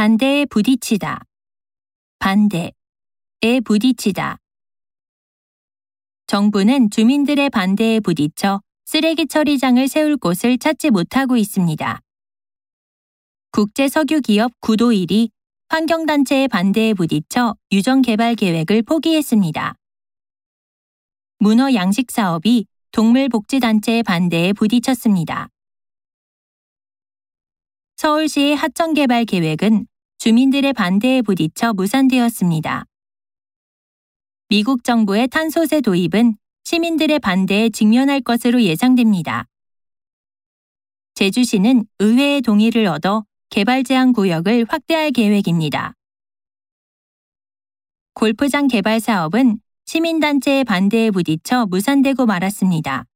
반대에 부딪히다. 반대에 부딪히다. 정부는 주민들의 반대에 부딪혀 쓰레기 처리장을 세울 곳을 찾지 못하고 있습니다. 국제석유기업 구도일이 환경단체의 반대에 부딪혀 유전개발 계획을 포기했습니다. 문어 양식 사업이 동물복지단체의 반대에 부딪혔습니다. 서울시의 하천 개발 계획은 주민들의 반대에 부딪혀 무산되었습니다. 미국 정부의 탄소세 도입은 시민들의 반대에 직면할 것으로 예상됩니다. 제주시는 의회의 동의를 얻어 개발 제한 구역을 확대할 계획입니다. 골프장 개발 사업은 시민단체의 반대에 부딪혀 무산되고 말았습니다.